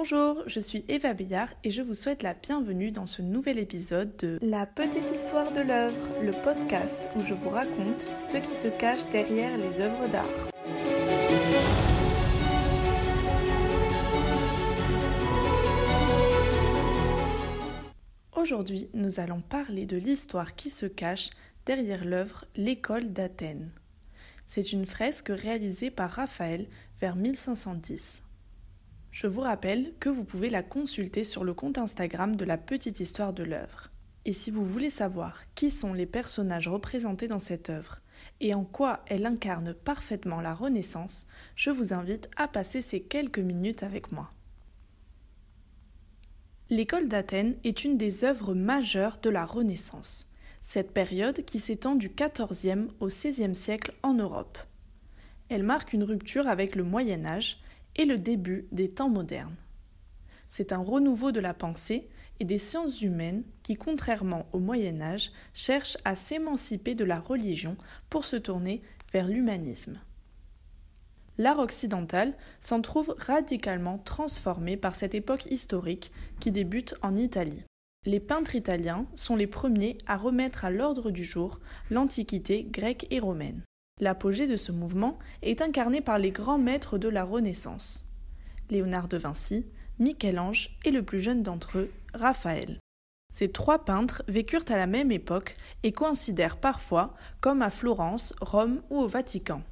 Bonjour, je suis Eva Béillard et je vous souhaite la bienvenue dans ce nouvel épisode de La petite histoire de l'œuvre, le podcast où je vous raconte ce qui se cache derrière les œuvres d'art. Aujourd'hui, nous allons parler de l'histoire qui se cache derrière l'œuvre L'école d'Athènes. C'est une fresque réalisée par Raphaël vers 1510. Je vous rappelle que vous pouvez la consulter sur le compte Instagram de la petite histoire de l'œuvre. Et si vous voulez savoir qui sont les personnages représentés dans cette œuvre et en quoi elle incarne parfaitement la Renaissance, je vous invite à passer ces quelques minutes avec moi. L'école d'Athènes est une des œuvres majeures de la Renaissance, cette période qui s'étend du XIVe au XVIe siècle en Europe. Elle marque une rupture avec le Moyen Âge et le début des temps modernes. C'est un renouveau de la pensée et des sciences humaines qui, contrairement au Moyen Âge, cherchent à s'émanciper de la religion pour se tourner vers l'humanisme. L'art occidental s'en trouve radicalement transformé par cette époque historique qui débute en Italie. Les peintres italiens sont les premiers à remettre à l'ordre du jour l'Antiquité grecque et romaine. L'apogée de ce mouvement est incarné par les grands maîtres de la Renaissance Léonard de Vinci, Michel-Ange et le plus jeune d'entre eux, Raphaël. Ces trois peintres vécurent à la même époque et coïncidèrent parfois, comme à Florence, Rome ou au Vatican.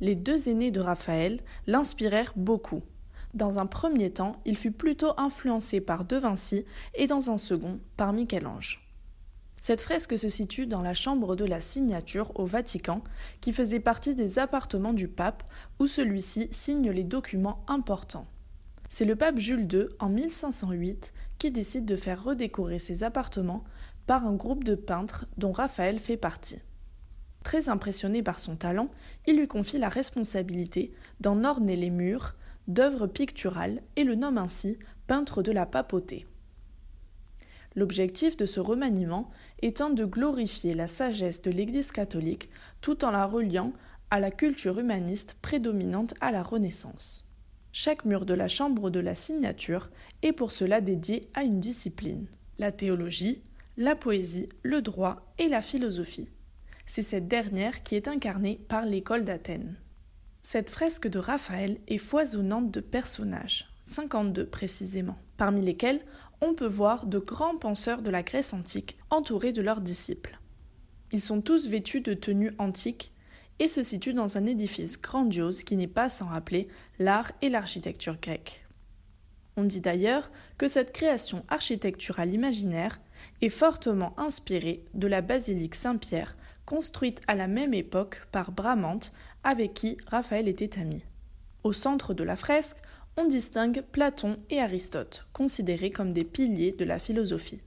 Les deux aînés de Raphaël l'inspirèrent beaucoup. Dans un premier temps, il fut plutôt influencé par De Vinci et dans un second par Michel-Ange. Cette fresque se situe dans la chambre de la signature au Vatican, qui faisait partie des appartements du pape, où celui-ci signe les documents importants. C'est le pape Jules II, en 1508, qui décide de faire redécorer ses appartements par un groupe de peintres dont Raphaël fait partie. Très impressionné par son talent, il lui confie la responsabilité d'en orner les murs d'œuvres picturales et le nomme ainsi peintre de la papauté l'objectif de ce remaniement étant de glorifier la sagesse de l'Église catholique tout en la reliant à la culture humaniste prédominante à la Renaissance. Chaque mur de la chambre de la signature est pour cela dédié à une discipline, la théologie, la poésie, le droit et la philosophie. C'est cette dernière qui est incarnée par l'école d'Athènes. Cette fresque de Raphaël est foisonnante de personnages, 52 précisément, parmi lesquels on peut voir de grands penseurs de la Grèce antique entourés de leurs disciples. Ils sont tous vêtus de tenues antiques et se situent dans un édifice grandiose qui n'est pas sans rappeler l'art et l'architecture grecque. On dit d'ailleurs que cette création architecturale imaginaire est fortement inspirée de la basilique Saint-Pierre construite à la même époque par Bramante avec qui Raphaël était ami. Au centre de la fresque, on distingue Platon et Aristote, considérés comme des piliers de la philosophie.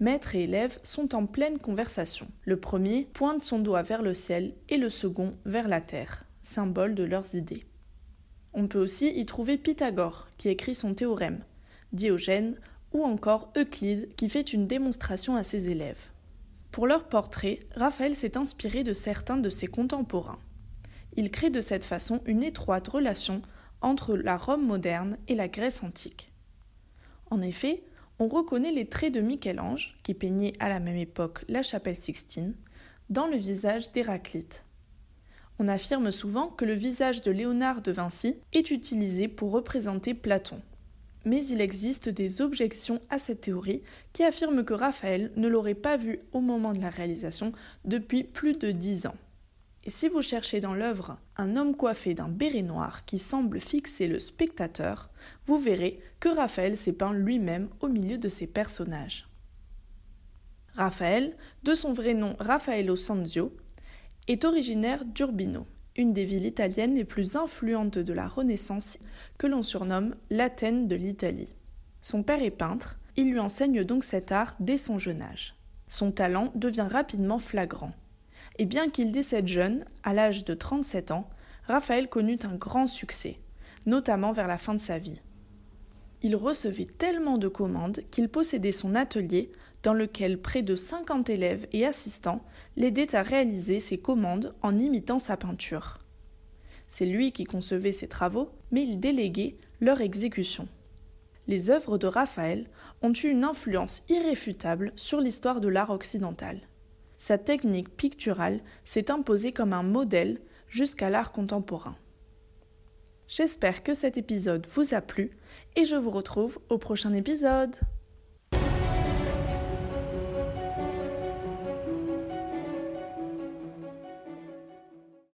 Maître et élève sont en pleine conversation. Le premier pointe son doigt vers le ciel et le second vers la terre, symbole de leurs idées. On peut aussi y trouver Pythagore, qui écrit son théorème, Diogène ou encore Euclide, qui fait une démonstration à ses élèves. Pour leur portrait, Raphaël s'est inspiré de certains de ses contemporains. Il crée de cette façon une étroite relation entre la Rome moderne et la Grèce antique. En effet, on reconnaît les traits de Michel-Ange, qui peignait à la même époque la chapelle Sixtine, dans le visage d'Héraclite. On affirme souvent que le visage de Léonard de Vinci est utilisé pour représenter Platon. Mais il existe des objections à cette théorie qui affirment que Raphaël ne l'aurait pas vu au moment de la réalisation depuis plus de dix ans. Et si vous cherchez dans l'œuvre un homme coiffé d'un béret noir qui semble fixer le spectateur, vous verrez que Raphaël s'est peint lui-même au milieu de ses personnages. Raphaël, de son vrai nom Raffaello Sanzio, est originaire d'Urbino, une des villes italiennes les plus influentes de la Renaissance que l'on surnomme l'Athènes de l'Italie. Son père est peintre, il lui enseigne donc cet art dès son jeune âge. Son talent devient rapidement flagrant et bien qu'il décède jeune, à l'âge de 37 ans, Raphaël connut un grand succès, notamment vers la fin de sa vie. Il recevait tellement de commandes qu'il possédait son atelier dans lequel près de 50 élèves et assistants l'aidaient à réaliser ses commandes en imitant sa peinture. C'est lui qui concevait ses travaux, mais il déléguait leur exécution. Les œuvres de Raphaël ont eu une influence irréfutable sur l'histoire de l'art occidental. Sa technique picturale s'est imposée comme un modèle jusqu'à l'art contemporain. J'espère que cet épisode vous a plu et je vous retrouve au prochain épisode.